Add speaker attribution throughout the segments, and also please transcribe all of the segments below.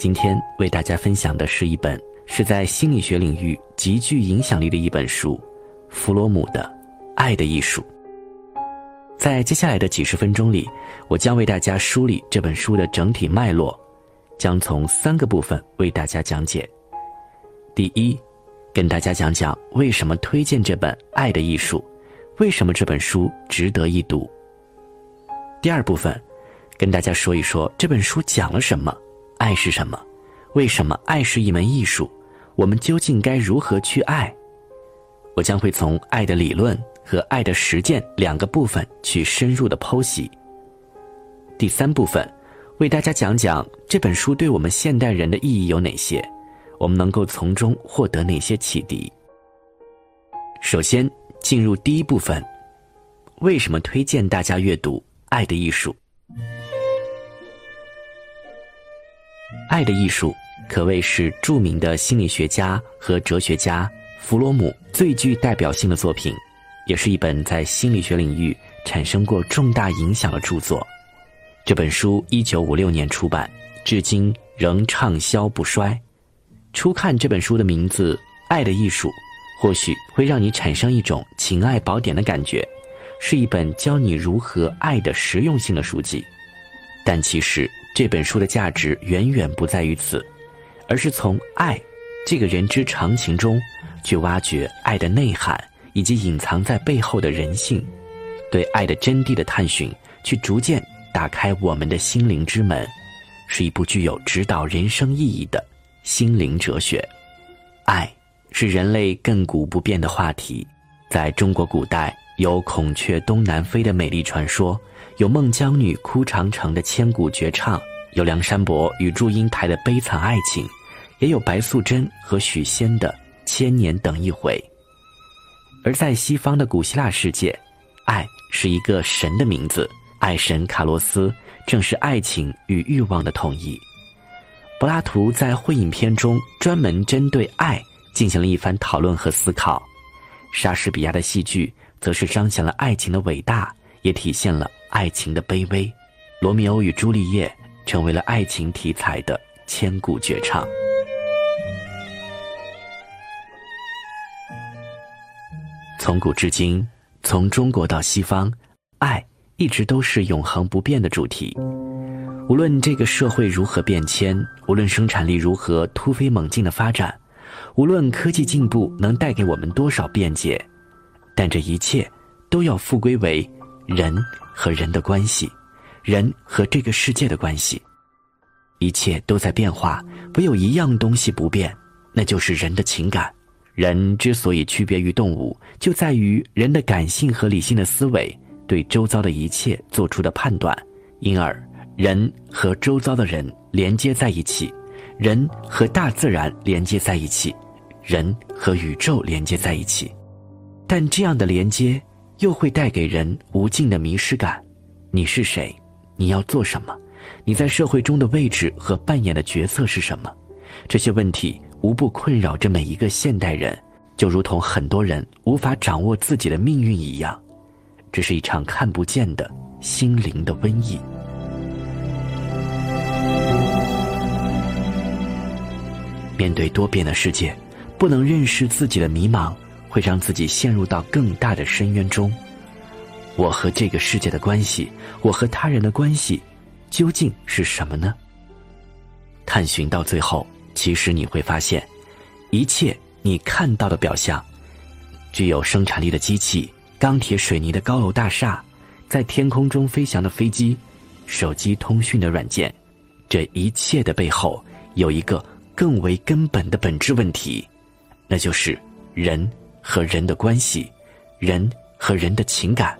Speaker 1: 今天为大家分享的是一本是在心理学领域极具影响力的一本书——弗洛姆的《爱的艺术》。在接下来的几十分钟里，我将为大家梳理这本书的整体脉络，将从三个部分为大家讲解。第一，跟大家讲讲为什么推荐这本《爱的艺术》，为什么这本书值得一读。第二部分，跟大家说一说这本书讲了什么，爱是什么，为什么爱是一门艺术，我们究竟该如何去爱？我将会从爱的理论。和爱的实践两个部分去深入的剖析。第三部分，为大家讲讲这本书对我们现代人的意义有哪些，我们能够从中获得哪些启迪。首先进入第一部分，为什么推荐大家阅读《爱的艺术》？《爱的艺术》可谓是著名的心理学家和哲学家弗洛姆最具代表性的作品。也是一本在心理学领域产生过重大影响的著作。这本书一九五六年出版，至今仍畅销不衰。初看这本书的名字《爱的艺术》，或许会让你产生一种情爱宝典的感觉，是一本教你如何爱的实用性的书籍。但其实这本书的价值远远不在于此，而是从爱这个人之常情中，去挖掘爱的内涵。以及隐藏在背后的人性，对爱的真谛的探寻，去逐渐打开我们的心灵之门，是一部具有指导人生意义的心灵哲学。爱是人类亘古不变的话题。在中国古代，有孔雀东南飞的美丽传说，有孟姜女哭长城的千古绝唱，有梁山伯与祝英台的悲惨爱情，也有白素贞和许仙的千年等一回。而在西方的古希腊世界，爱是一个神的名字，爱神卡洛斯正是爱情与欲望的统一。柏拉图在《会影片》中专门针对爱进行了一番讨论和思考，莎士比亚的戏剧则是彰显了爱情的伟大，也体现了爱情的卑微。《罗密欧与朱丽叶》成为了爱情题材的千古绝唱。从古至今，从中国到西方，爱一直都是永恒不变的主题。无论这个社会如何变迁，无论生产力如何突飞猛进的发展，无论科技进步能带给我们多少便捷，但这一切都要复归为人和人的关系，人和这个世界的关系。一切都在变化，唯有一样东西不变，那就是人的情感。人之所以区别于动物，就在于人的感性和理性的思维对周遭的一切做出的判断，因而人和周遭的人连接在一起，人和大自然连接在一起，人和宇宙连接在一起。但这样的连接又会带给人无尽的迷失感：你是谁？你要做什么？你在社会中的位置和扮演的角色是什么？这些问题。无不困扰着每一个现代人，就如同很多人无法掌握自己的命运一样，这是一场看不见的心灵的瘟疫。面对多变的世界，不能认识自己的迷茫，会让自己陷入到更大的深渊中。我和这个世界的关系，我和他人的关系，究竟是什么呢？探寻到最后。其实你会发现，一切你看到的表象，具有生产力的机器、钢铁水泥的高楼大厦、在天空中飞翔的飞机、手机通讯的软件，这一切的背后有一个更为根本的本质问题，那就是人和人的关系，人和人的情感。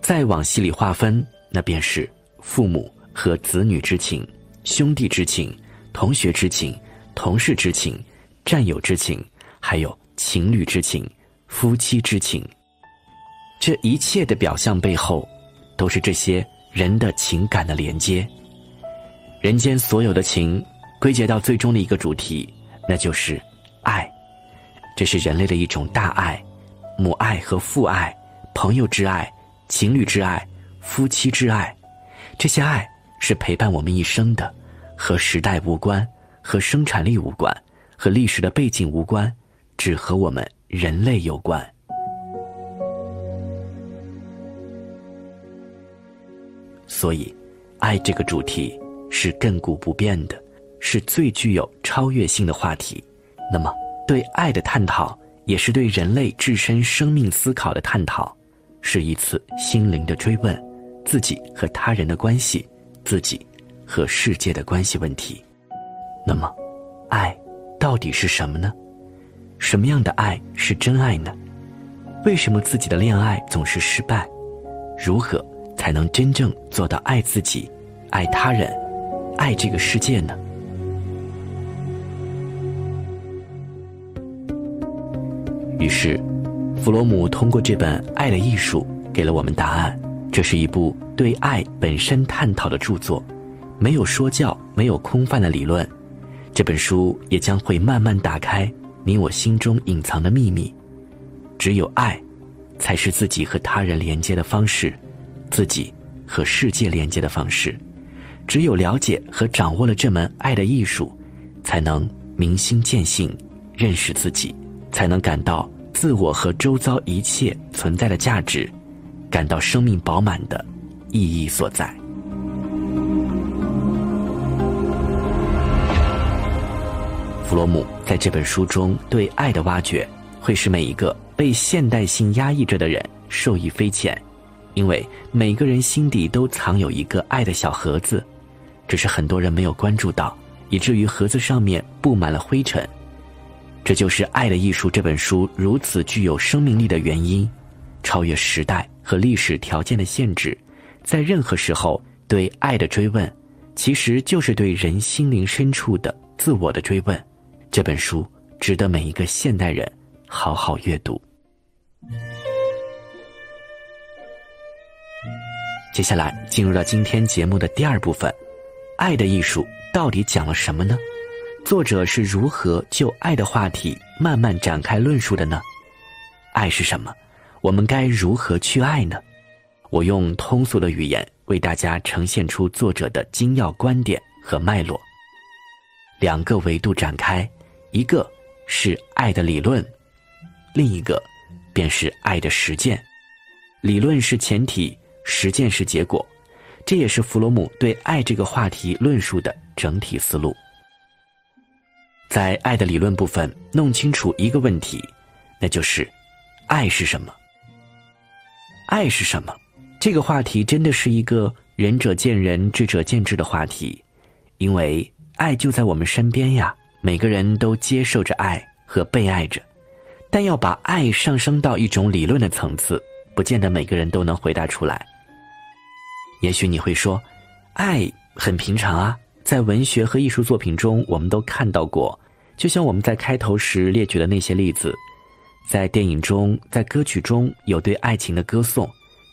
Speaker 1: 再往细里划分，那便是父母和子女之情、兄弟之情、同学之情。同事之情、战友之情，还有情侣之情、夫妻之情，这一切的表象背后，都是这些人的情感的连接。人间所有的情，归结到最终的一个主题，那就是爱。这是人类的一种大爱，母爱和父爱、朋友之爱、情侣之爱、夫妻之爱，这些爱是陪伴我们一生的，和时代无关。和生产力无关，和历史的背景无关，只和我们人类有关。所以，爱这个主题是亘古不变的，是最具有超越性的话题。那么，对爱的探讨，也是对人类自身生命思考的探讨，是一次心灵的追问，自己和他人的关系，自己和世界的关系问题。那么，爱到底是什么呢？什么样的爱是真爱呢？为什么自己的恋爱总是失败？如何才能真正做到爱自己、爱他人、爱这个世界呢？于是，弗洛姆通过这本《爱的艺术》给了我们答案。这是一部对爱本身探讨的著作，没有说教，没有空泛的理论。这本书也将会慢慢打开你我心中隐藏的秘密。只有爱，才是自己和他人连接的方式，自己和世界连接的方式。只有了解和掌握了这门爱的艺术，才能明心见性，认识自己，才能感到自我和周遭一切存在的价值，感到生命饱满的意义所在。弗洛姆在这本书中对爱的挖掘，会使每一个被现代性压抑着的人受益匪浅，因为每个人心底都藏有一个爱的小盒子，只是很多人没有关注到，以至于盒子上面布满了灰尘。这就是《爱的艺术》这本书如此具有生命力的原因，超越时代和历史条件的限制，在任何时候对爱的追问，其实就是对人心灵深处的自我的追问。这本书值得每一个现代人好好阅读。接下来进入到今天节目的第二部分，《爱的艺术》到底讲了什么呢？作者是如何就爱的话题慢慢展开论述的呢？爱是什么？我们该如何去爱呢？我用通俗的语言为大家呈现出作者的精要观点和脉络，两个维度展开。一个是爱的理论，另一个便是爱的实践。理论是前提，实践是结果，这也是弗洛姆对爱这个话题论述的整体思路。在爱的理论部分，弄清楚一个问题，那就是爱是什么？爱是什么？这个话题真的是一个仁者见仁、智者见智的话题，因为爱就在我们身边呀。每个人都接受着爱和被爱着，但要把爱上升到一种理论的层次，不见得每个人都能回答出来。也许你会说，爱很平常啊，在文学和艺术作品中我们都看到过，就像我们在开头时列举的那些例子，在电影中，在歌曲中有对爱情的歌颂，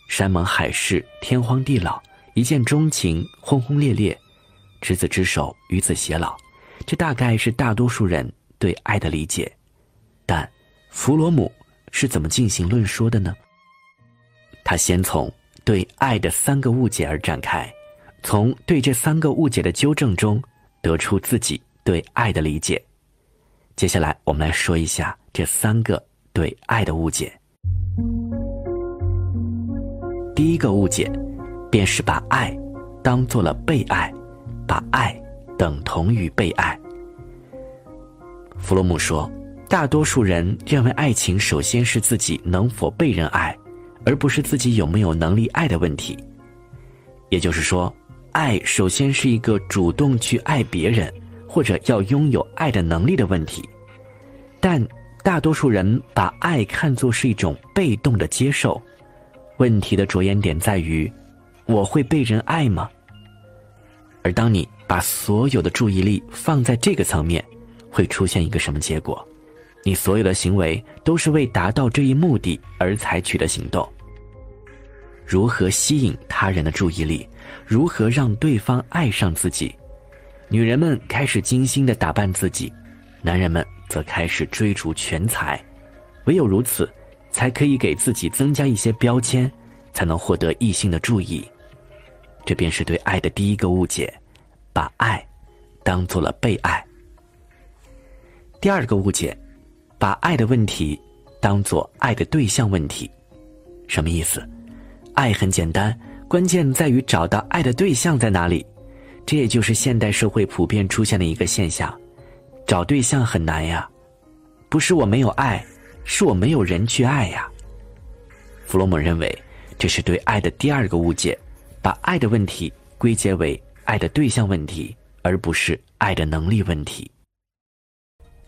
Speaker 1: 山盟海誓，天荒地老，一见钟情，轰轰烈烈，执子之手，与子偕老。这大概是大多数人对爱的理解，但弗罗姆是怎么进行论说的呢？他先从对爱的三个误解而展开，从对这三个误解的纠正中得出自己对爱的理解。接下来，我们来说一下这三个对爱的误解。第一个误解，便是把爱当做了被爱，把爱。等同于被爱。弗洛姆说，大多数人认为爱情首先是自己能否被人爱，而不是自己有没有能力爱的问题。也就是说，爱首先是一个主动去爱别人，或者要拥有爱的能力的问题。但大多数人把爱看作是一种被动的接受。问题的着眼点在于：我会被人爱吗？而当你。把所有的注意力放在这个层面，会出现一个什么结果？你所有的行为都是为达到这一目的而采取的行动。如何吸引他人的注意力？如何让对方爱上自己？女人们开始精心的打扮自己，男人们则开始追逐全才。唯有如此，才可以给自己增加一些标签，才能获得异性的注意。这便是对爱的第一个误解。把爱当做了被爱，第二个误解，把爱的问题当做爱的对象问题，什么意思？爱很简单，关键在于找到爱的对象在哪里。这也就是现代社会普遍出现的一个现象：找对象很难呀。不是我没有爱，是我没有人去爱呀。弗洛姆认为，这是对爱的第二个误解，把爱的问题归结为爱的对象问题，而不是爱的能力问题。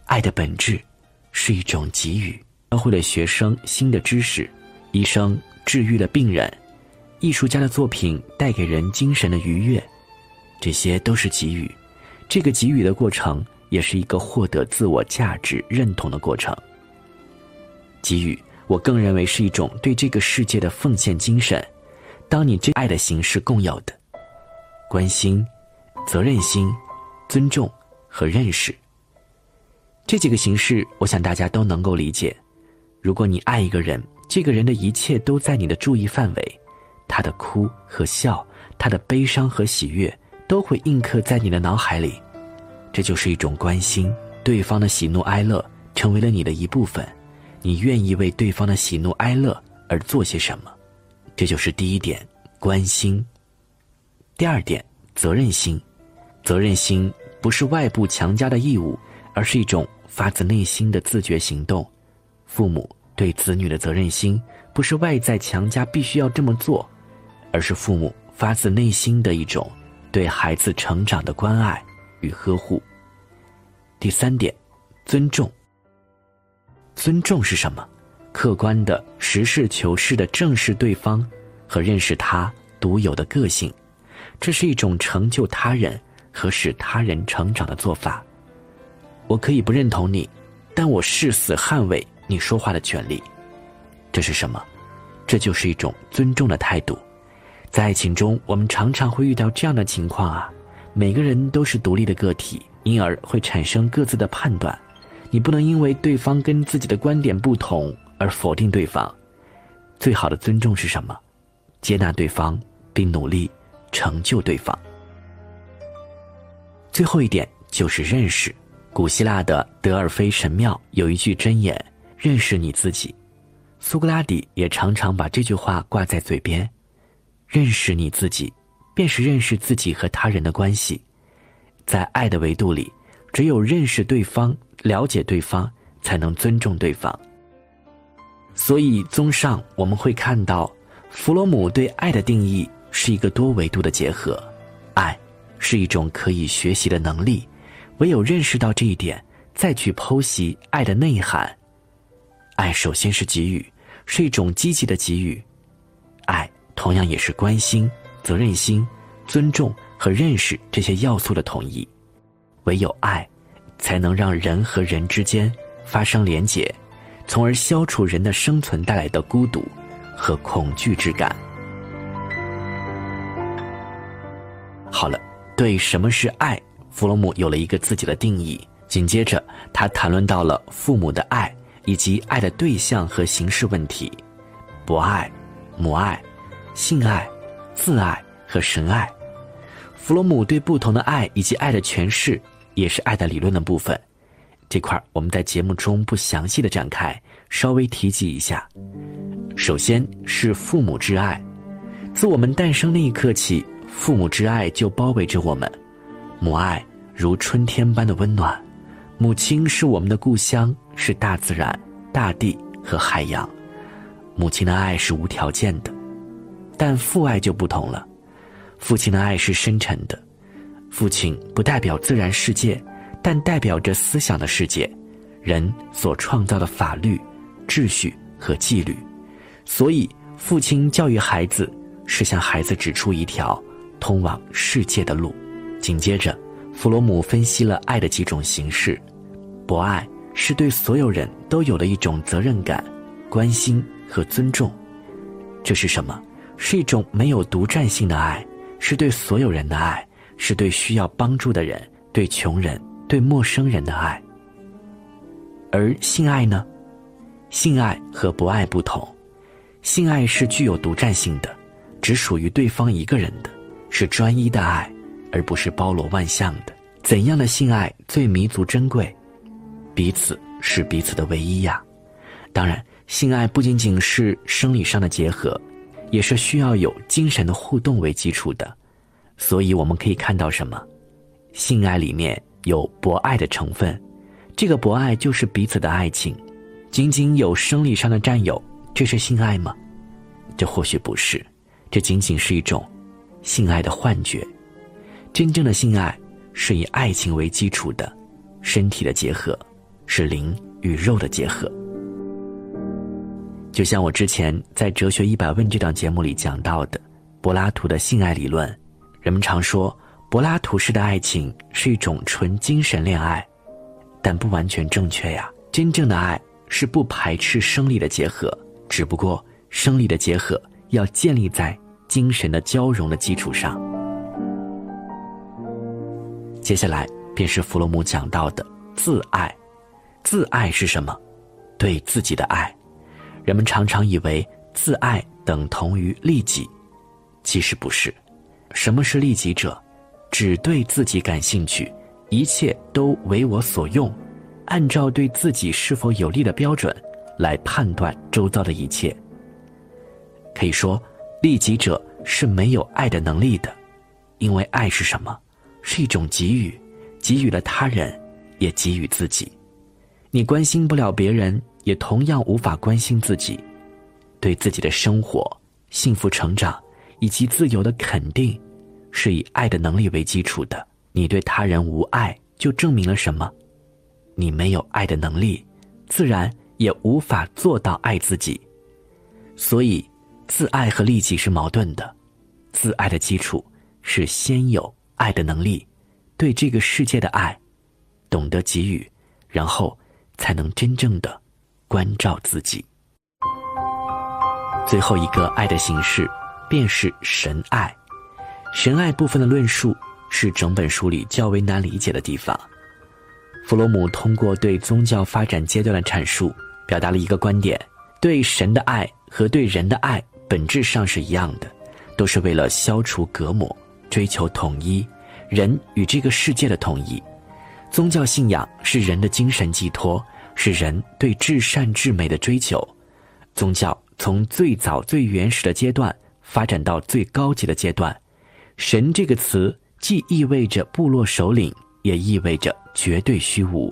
Speaker 1: 爱的本质是一种给予，教会了学生新的知识，医生治愈了病人，艺术家的作品带给人精神的愉悦，这些都是给予。这个给予的过程。也是一个获得自我价值认同的过程。给予，我更认为是一种对这个世界的奉献精神。当你这爱的形式共有的关心、责任心、尊重和认识这几个形式，我想大家都能够理解。如果你爱一个人，这个人的一切都在你的注意范围，他的哭和笑，他的悲伤和喜悦，都会印刻在你的脑海里。这就是一种关心，对方的喜怒哀乐成为了你的一部分，你愿意为对方的喜怒哀乐而做些什么？这就是第一点，关心。第二点，责任心。责任心不是外部强加的义务，而是一种发自内心的自觉行动。父母对子女的责任心，不是外在强加必须要这么做，而是父母发自内心的一种对孩子成长的关爱。与呵护。第三点，尊重。尊重是什么？客观的、实事求是的正视对方和认识他独有的个性，这是一种成就他人和使他人成长的做法。我可以不认同你，但我誓死捍卫你说话的权利。这是什么？这就是一种尊重的态度。在爱情中，我们常常会遇到这样的情况啊。每个人都是独立的个体，因而会产生各自的判断。你不能因为对方跟自己的观点不同而否定对方。最好的尊重是什么？接纳对方，并努力成就对方。最后一点就是认识。古希腊的德尔菲神庙有一句箴言：“认识你自己。”苏格拉底也常常把这句话挂在嘴边：“认识你自己。”便是认识自己和他人的关系，在爱的维度里，只有认识对方、了解对方，才能尊重对方。所以，综上，我们会看到，弗洛姆对爱的定义是一个多维度的结合。爱是一种可以学习的能力，唯有认识到这一点，再去剖析爱的内涵。爱首先是给予，是一种积极的给予；爱同样也是关心。责任心、尊重和认识这些要素的统一，唯有爱，才能让人和人之间发生连结，从而消除人的生存带来的孤独和恐惧之感。好了，对什么是爱，弗洛姆有了一个自己的定义。紧接着，他谈论到了父母的爱以及爱的对象和形式问题：博爱、母爱、性爱。自爱和神爱，弗洛姆对不同的爱以及爱的诠释，也是爱的理论的部分。这块我们在节目中不详细的展开，稍微提及一下。首先是父母之爱，自我们诞生那一刻起，父母之爱就包围着我们。母爱如春天般的温暖，母亲是我们的故乡，是大自然、大地和海洋。母亲的爱是无条件的。但父爱就不同了，父亲的爱是深沉的，父亲不代表自然世界，但代表着思想的世界，人所创造的法律、秩序和纪律，所以父亲教育孩子是向孩子指出一条通往世界的路。紧接着，弗罗姆分析了爱的几种形式，博爱是对所有人都有了一种责任感、关心和尊重，这是什么？是一种没有独占性的爱，是对所有人的爱，是对需要帮助的人、对穷人、对陌生人的爱。而性爱呢？性爱和不爱不同，性爱是具有独占性的，只属于对方一个人的，是专一的爱，而不是包罗万象的。怎样的性爱最弥足珍贵？彼此是彼此的唯一呀。当然，性爱不仅仅是生理上的结合，也是需要有精神的互动为基础的。所以我们可以看到什么？性爱里面有博爱的成分，这个博爱就是彼此的爱情。仅仅有生理上的占有，这是性爱吗？这或许不是，这仅仅是一种性爱的幻觉。真正的性爱是以爱情为基础的，身体的结合是灵与肉的结合。就像我之前在《哲学一百问》这档节目里讲到的，柏拉图的性爱理论，人们常说柏拉图式的爱情是一种纯精神恋爱，但不完全正确呀。真正的爱。是不排斥生理的结合，只不过生理的结合要建立在精神的交融的基础上。接下来便是弗洛姆讲到的自爱。自爱是什么？对自己的爱。人们常常以为自爱等同于利己，其实不是。什么是利己者？只对自己感兴趣，一切都为我所用。按照对自己是否有利的标准来判断周遭的一切。可以说，利己者是没有爱的能力的，因为爱是什么？是一种给予，给予了他人，也给予自己。你关心不了别人，也同样无法关心自己。对自己的生活、幸福成长以及自由的肯定，是以爱的能力为基础的。你对他人无爱，就证明了什么？你没有爱的能力，自然也无法做到爱自己。所以，自爱和利己是矛盾的。自爱的基础是先有爱的能力，对这个世界的爱，懂得给予，然后才能真正的关照自己。最后一个爱的形式，便是神爱。神爱部分的论述是整本书里较为难理解的地方。弗洛姆通过对宗教发展阶段的阐述，表达了一个观点：对神的爱和对人的爱本质上是一样的，都是为了消除隔膜，追求统一，人与这个世界的统一。宗教信仰是人的精神寄托，是人对至善至美的追求。宗教从最早最原始的阶段发展到最高级的阶段，神这个词既意味着部落首领。也意味着绝对虚无，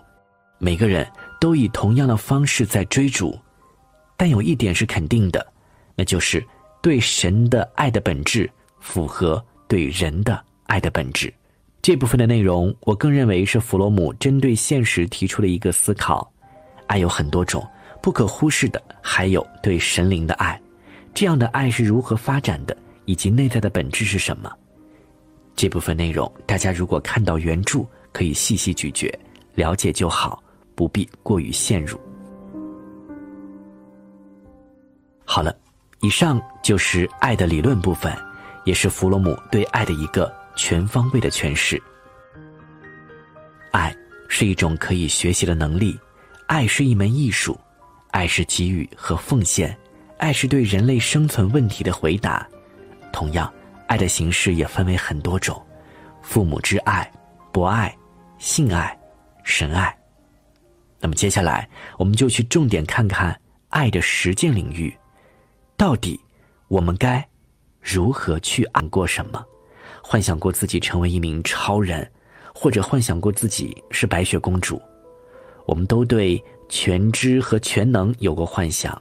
Speaker 1: 每个人都以同样的方式在追逐，但有一点是肯定的，那就是对神的爱的本质符合对人的爱的本质。这部分的内容，我更认为是弗洛姆针对现实提出的一个思考。爱有很多种，不可忽视的还有对神灵的爱，这样的爱是如何发展的，以及内在的本质是什么？这部分内容，大家如果看到原著。可以细细咀嚼，了解就好，不必过于陷入。好了，以上就是爱的理论部分，也是弗洛姆对爱的一个全方位的诠释。爱是一种可以学习的能力，爱是一门艺术，爱是给予和奉献，爱是对人类生存问题的回答。同样，爱的形式也分为很多种：父母之爱、博爱。性爱、神爱，那么接下来我们就去重点看看爱的实践领域，到底我们该如何去爱过什么？幻想过自己成为一名超人，或者幻想过自己是白雪公主？我们都对全知和全能有过幻想，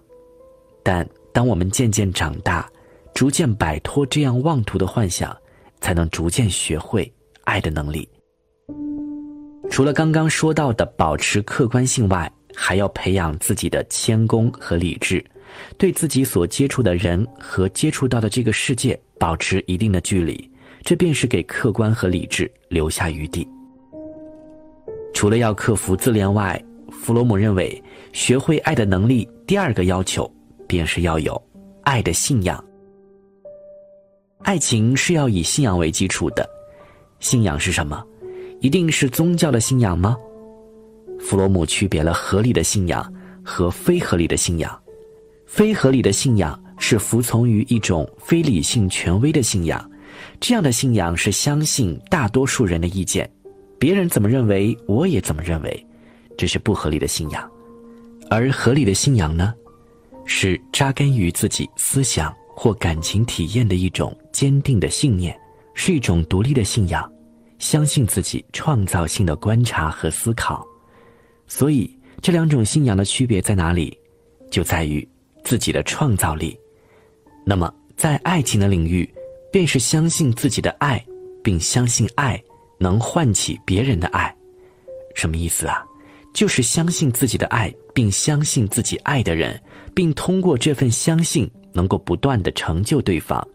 Speaker 1: 但当我们渐渐长大，逐渐摆脱这样妄图的幻想，才能逐渐学会爱的能力。除了刚刚说到的保持客观性外，还要培养自己的谦恭和理智，对自己所接触的人和接触到的这个世界保持一定的距离，这便是给客观和理智留下余地。除了要克服自恋外，弗洛姆认为，学会爱的能力第二个要求，便是要有爱的信仰。爱情是要以信仰为基础的，信仰是什么？一定是宗教的信仰吗？弗洛姆区别了合理的信仰和非合理的信仰。非合理的信仰是服从于一种非理性权威的信仰，这样的信仰是相信大多数人的意见，别人怎么认为我也怎么认为，这是不合理的信仰。而合理的信仰呢，是扎根于自己思想或感情体验的一种坚定的信念，是一种独立的信仰，相信自己创造性的观察和思考。所以，这两种信仰的区别在哪里？就在于自己的创造力。那么，在爱情的领域，便是相信自己的爱，并相信爱能唤起别人的爱。什么意思啊？就是相信自己的爱，并相信自己爱的人，并通过这份相信，能够不断的成就对方。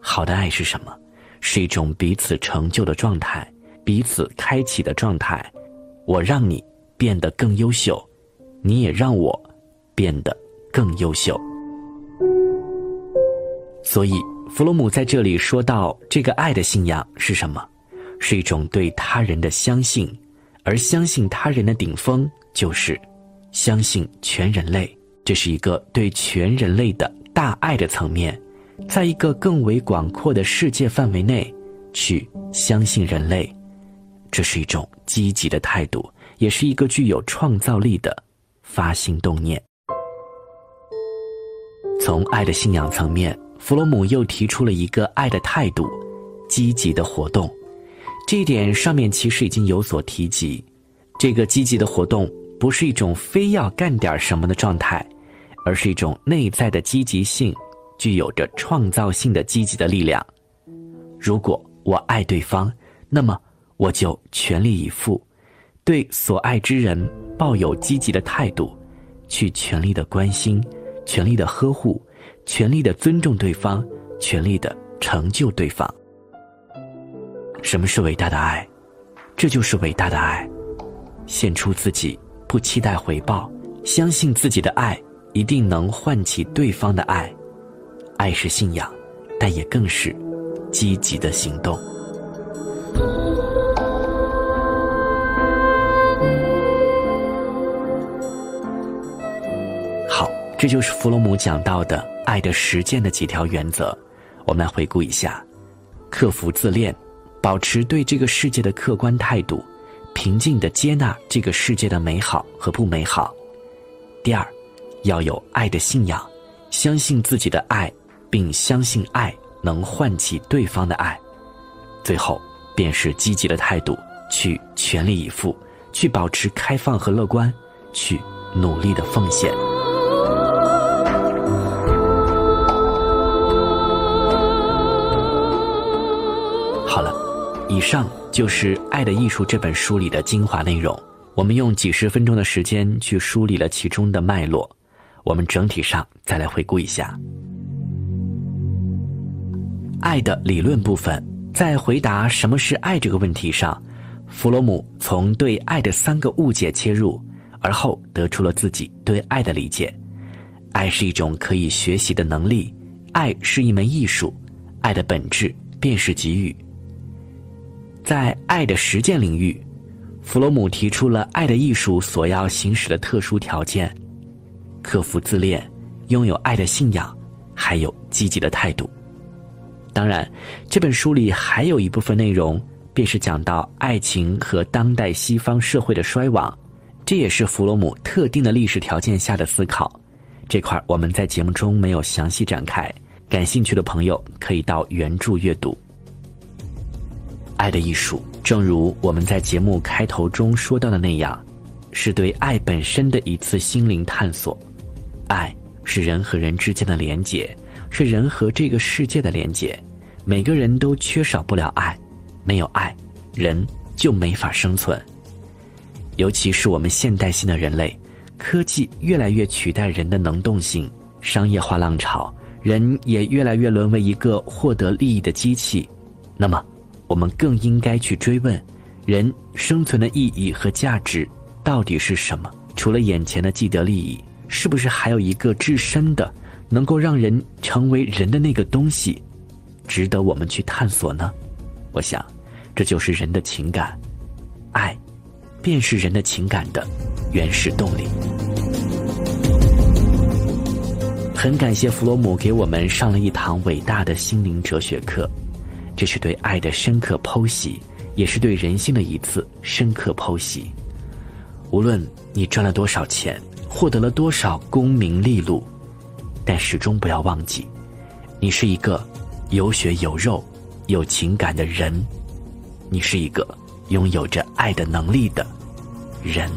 Speaker 1: 好的爱是什么？是一种彼此成就的状态，彼此开启的状态。我让你变得更优秀，你也让我变得更优秀。所以，弗洛姆在这里说到，这个爱的信仰是什么？是一种对他人的相信。而相信他人的顶峰，就是相信全人类。这是一个对全人类的大爱的层面，在一个更为广阔的世界范围内，去相信人类，这是一种积极的态度，也是一个具有创造力的发心动念。从爱的信仰层面，弗洛姆又提出了一个爱的态度：积极的活动。这一点上面其实已经有所提及，这个积极的活动不是一种非要干点什么的状态，而是一种内在的积极性，具有着创造性的积极的力量。如果我爱对方，那么我就全力以赴，对所爱之人抱有积极的态度，去全力的关心，全力的呵护，全力的尊重对方，全力的成就对方。什么是伟大的爱？这就是伟大的爱，献出自己，不期待回报，相信自己的爱一定能唤起对方的爱。爱是信仰，但也更是积极的行动。好，这就是弗洛姆讲到的爱的实践的几条原则。我们来回顾一下：克服自恋。保持对这个世界的客观态度，平静地接纳这个世界的美好和不美好。第二，要有爱的信仰，相信自己的爱，并相信爱能唤起对方的爱。最后，便是积极的态度，去全力以赴，去保持开放和乐观，去努力的奉献。以上就是《爱的艺术》这本书里的精华内容。我们用几十分钟的时间去梳理了其中的脉络。我们整体上再来回顾一下爱的理论部分。在回答什么是爱这个问题上，弗洛姆从对爱的三个误解切入，而后得出了自己对爱的理解：爱是一种可以学习的能力，爱是一门艺术，爱的本质便是给予。在爱的实践领域，弗洛姆提出了爱的艺术所要行使的特殊条件：克服自恋，拥有爱的信仰，还有积极的态度。当然，这本书里还有一部分内容，便是讲到爱情和当代西方社会的衰亡，这也是弗洛姆特定的历史条件下的思考。这块我们在节目中没有详细展开，感兴趣的朋友可以到原著阅读。爱的艺术，正如我们在节目开头中说到的那样，是对爱本身的一次心灵探索。爱是人和人之间的连结，是人和这个世界的连结。每个人都缺少不了爱，没有爱，人就没法生存。尤其是我们现代性的人类，科技越来越取代人的能动性，商业化浪潮，人也越来越沦为一个获得利益的机器。那么，我们更应该去追问，人生存的意义和价值到底是什么？除了眼前的既得利益，是不是还有一个至深的，能够让人成为人的那个东西，值得我们去探索呢？我想，这就是人的情感，爱，便是人的情感的原始动力。很感谢弗洛姆给我们上了一堂伟大的心灵哲学课。这是对爱的深刻剖析，也是对人性的一次深刻剖析。无论你赚了多少钱，获得了多少功名利禄，但始终不要忘记，你是一个有血有肉、有情感的人，你是一个拥有着爱的能力的人。